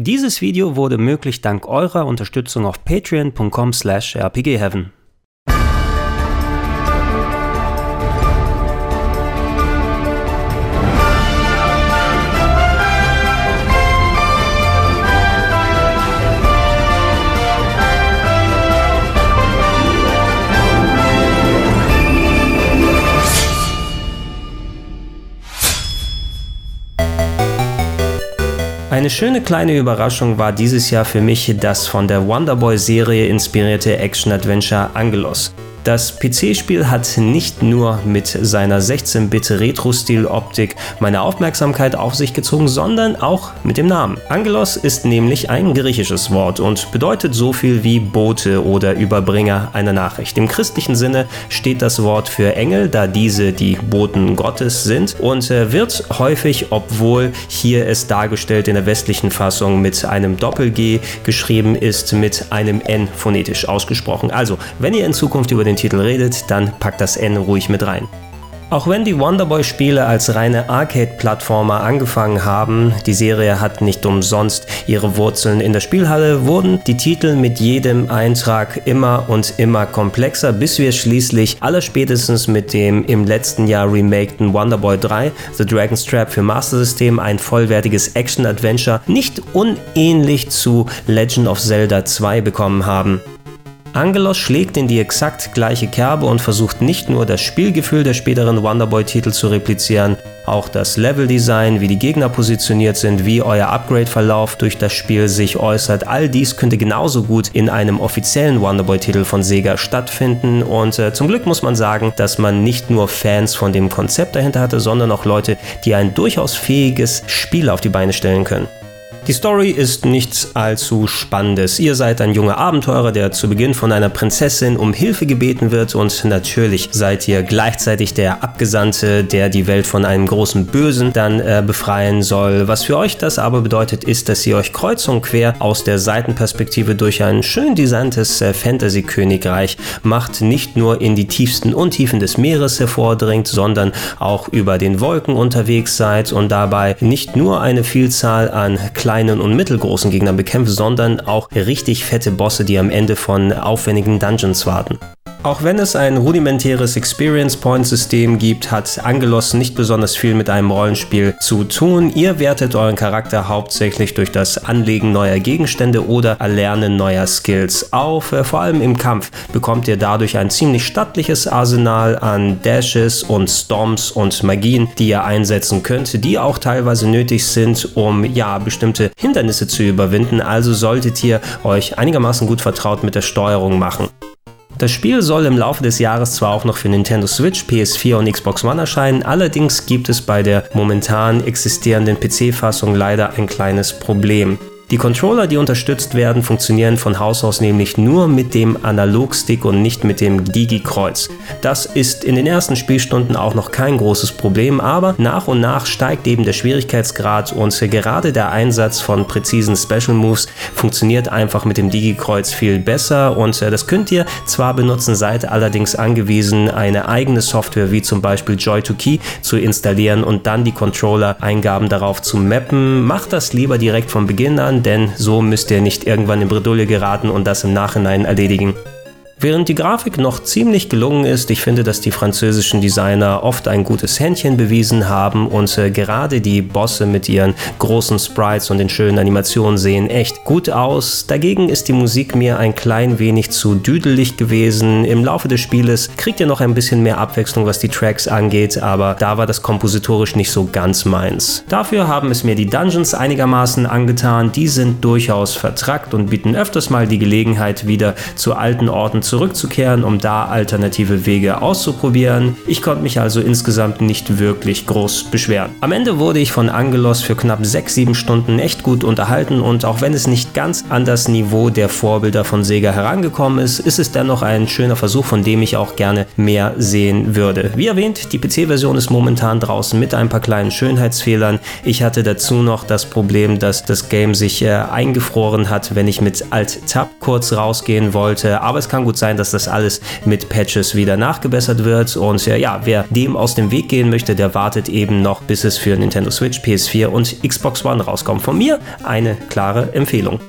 Dieses Video wurde möglich dank eurer Unterstützung auf patreon.com slash rpgheaven. Eine schöne kleine Überraschung war dieses Jahr für mich das von der Wonderboy-Serie inspirierte Action-Adventure Angelos. Das PC-Spiel hat nicht nur mit seiner 16-Bit-Retro-Stil-Optik meine Aufmerksamkeit auf sich gezogen, sondern auch mit dem Namen. Angelos ist nämlich ein griechisches Wort und bedeutet so viel wie Bote oder Überbringer einer Nachricht. Im christlichen Sinne steht das Wort für Engel, da diese die Boten Gottes sind und äh, wird häufig, obwohl hier es dargestellt in der westlichen Fassung mit einem Doppel-G geschrieben ist, mit einem N phonetisch ausgesprochen. Also, wenn ihr in Zukunft über den Titel redet, dann packt das N ruhig mit rein. Auch wenn die Wonderboy-Spiele als reine Arcade-Plattformer angefangen haben, die Serie hat nicht umsonst ihre Wurzeln in der Spielhalle, wurden die Titel mit jedem Eintrag immer und immer komplexer, bis wir schließlich allerspätestens mit dem im letzten Jahr remakten Wonderboy 3, The Dragon's Trap für Master System, ein vollwertiges Action-Adventure nicht unähnlich zu Legend of Zelda 2 bekommen haben. Angelos schlägt in die exakt gleiche Kerbe und versucht nicht nur das Spielgefühl der späteren Wonderboy-Titel zu replizieren, auch das Leveldesign, wie die Gegner positioniert sind, wie euer Upgrade-Verlauf durch das Spiel sich äußert, all dies könnte genauso gut in einem offiziellen Wonderboy-Titel von Sega stattfinden und äh, zum Glück muss man sagen, dass man nicht nur Fans von dem Konzept dahinter hatte, sondern auch Leute, die ein durchaus fähiges Spiel auf die Beine stellen können. Die Story ist nichts allzu Spannendes. Ihr seid ein junger Abenteurer, der zu Beginn von einer Prinzessin um Hilfe gebeten wird und natürlich seid ihr gleichzeitig der Abgesandte, der die Welt von einem großen Bösen dann äh, befreien soll. Was für euch das aber bedeutet, ist, dass ihr euch kreuz und quer aus der Seitenperspektive durch ein schön designtes äh, Fantasy-Königreich macht, nicht nur in die tiefsten Untiefen des Meeres hervordringt, sondern auch über den Wolken unterwegs seid und dabei nicht nur eine Vielzahl an kleinen kleinen und mittelgroßen Gegnern bekämpft, sondern auch richtig fette Bosse, die am Ende von aufwendigen Dungeons warten. Auch wenn es ein rudimentäres Experience Point System gibt, hat Angelos nicht besonders viel mit einem Rollenspiel zu tun. Ihr wertet euren Charakter hauptsächlich durch das Anlegen neuer Gegenstände oder Erlernen neuer Skills auf. Äh, vor allem im Kampf bekommt ihr dadurch ein ziemlich stattliches Arsenal an Dashes und Stomps und Magien, die ihr einsetzen könnt, die auch teilweise nötig sind, um ja bestimmte Hindernisse zu überwinden. Also solltet ihr euch einigermaßen gut vertraut mit der Steuerung machen. Das Spiel soll im Laufe des Jahres zwar auch noch für Nintendo Switch, PS4 und Xbox One erscheinen, allerdings gibt es bei der momentan existierenden PC-Fassung leider ein kleines Problem. Die Controller, die unterstützt werden, funktionieren von Haus aus nämlich nur mit dem Analogstick und nicht mit dem Digi-Kreuz. Das ist in den ersten Spielstunden auch noch kein großes Problem, aber nach und nach steigt eben der Schwierigkeitsgrad und gerade der Einsatz von präzisen Special Moves funktioniert einfach mit dem Digi-Kreuz viel besser und äh, das könnt ihr zwar benutzen, seid allerdings angewiesen, eine eigene Software wie zum Beispiel Joy2Key zu installieren und dann die Controller-Eingaben darauf zu mappen. Macht das lieber direkt von Beginn an, denn so müsst ihr nicht irgendwann in Bredouille geraten und das im Nachhinein erledigen. Während die Grafik noch ziemlich gelungen ist, ich finde, dass die französischen Designer oft ein gutes Händchen bewiesen haben und äh, gerade die Bosse mit ihren großen Sprites und den schönen Animationen sehen echt gut aus. Dagegen ist die Musik mir ein klein wenig zu düdelig gewesen. Im Laufe des Spieles kriegt ihr noch ein bisschen mehr Abwechslung, was die Tracks angeht, aber da war das kompositorisch nicht so ganz meins. Dafür haben es mir die Dungeons einigermaßen angetan. Die sind durchaus vertrackt und bieten öfters mal die Gelegenheit, wieder zu alten Orten zurückzukehren, um da alternative Wege auszuprobieren. Ich konnte mich also insgesamt nicht wirklich groß beschweren. Am Ende wurde ich von Angelos für knapp 6-7 Stunden echt gut unterhalten und auch wenn es nicht ganz an das Niveau der Vorbilder von Sega herangekommen ist, ist es dennoch ein schöner Versuch, von dem ich auch gerne mehr sehen würde. Wie erwähnt, die PC-Version ist momentan draußen mit ein paar kleinen Schönheitsfehlern. Ich hatte dazu noch das Problem, dass das Game sich äh, eingefroren hat, wenn ich mit Alt-Tab kurz rausgehen wollte, aber es kann gut sein, dass das alles mit Patches wieder nachgebessert wird. Und ja, wer dem aus dem Weg gehen möchte, der wartet eben noch, bis es für Nintendo Switch, PS4 und Xbox One rauskommt. Von mir eine klare Empfehlung.